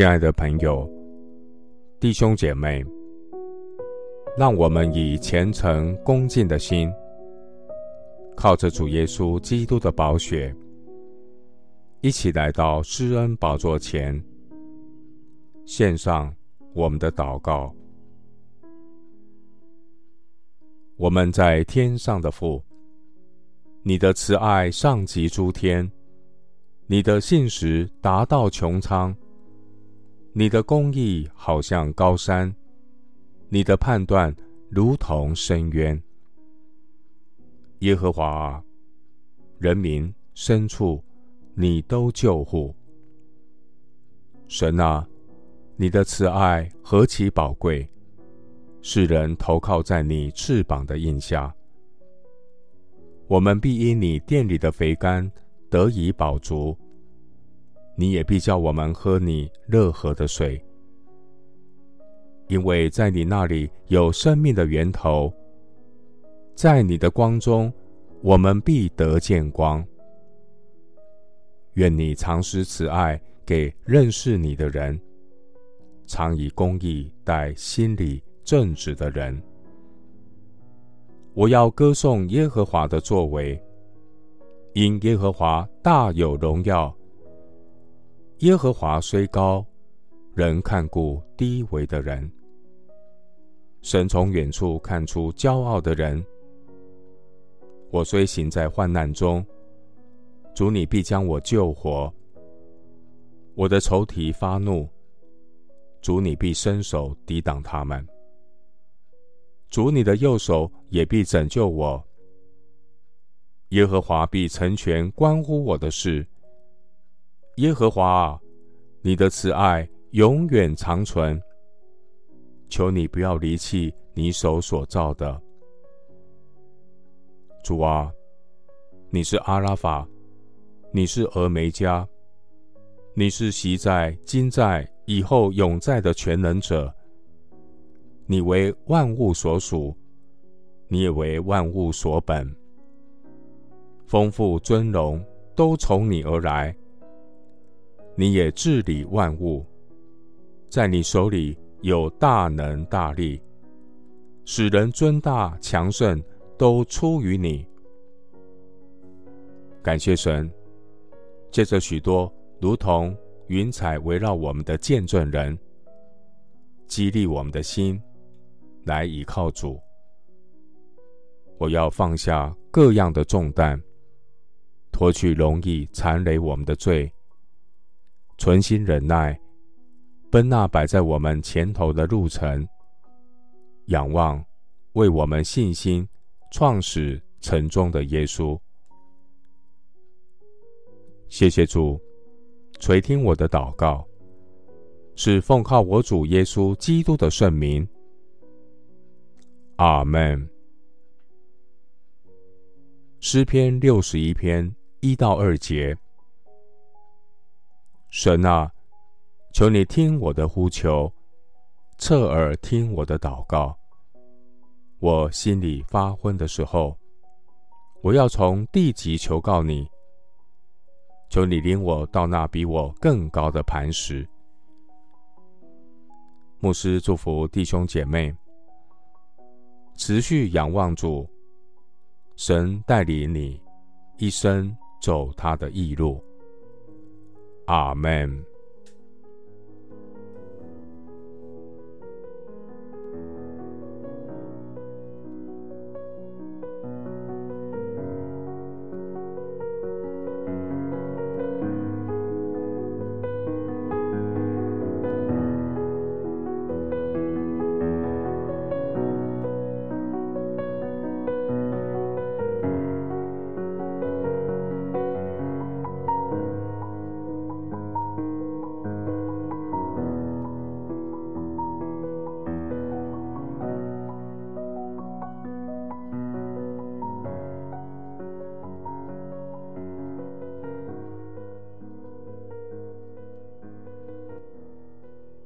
亲爱的朋友、弟兄姐妹，让我们以虔诚恭敬的心，靠着主耶稣基督的宝血，一起来到施恩宝座前，献上我们的祷告。我们在天上的父，你的慈爱上及诸天，你的信实达到穹苍，你的公义好像高山，你的判断如同深渊。耶和华啊，人民牲畜，你都救护。神啊，你的慈爱何其宝贵！世人投靠在你翅膀的荫下，我们必因你殿里的肥甘得以饱足。你也必叫我们喝你乐河的水，因为在你那里有生命的源头，在你的光中，我们必得见光。愿你常施慈爱给认识你的人，常以公义待心里正直的人，我要歌颂耶和华的作为，因耶和华大有荣耀。耶和华虽高，仍看顾低微的人。神从远处看出骄傲的人。我虽行在患难中，主你必将我救活。我的仇敌发怒，主你必伸手抵挡他们。主你的右手也必拯救我，耶和华必成全关乎我的事。耶和华，你的慈爱永远长存。求你不要离弃你手所造的。主啊，你是阿拉法，你是俄梅戛，你是昔在、今在、以后永在的全能者。你为万物所属，你也为万物所本。丰富尊荣都从你而来，你也治理万物，在你手里有大能大力，使人尊大强盛都出于你。感谢神，借着许多如同云彩围绕我们的见证人，激励我们的心。来倚靠主，我要放下各样的重担，脱去容易缠累我们的罪，存心忍耐，奔那摆在我们前头的路程，仰望为我们信心创始成终的耶稣。谢谢主垂听我的祷告，是奉靠我主耶稣基督的圣名。阿门。诗篇六十一篇一到二节：神啊，求你听我的呼求，侧耳听我的祷告。我心里发昏的时候，我要从地极求告你。求你领我到那比我更高的磐石。牧师祝福弟兄姐妹。持续仰望主，神带领你一生走他的义路。阿门。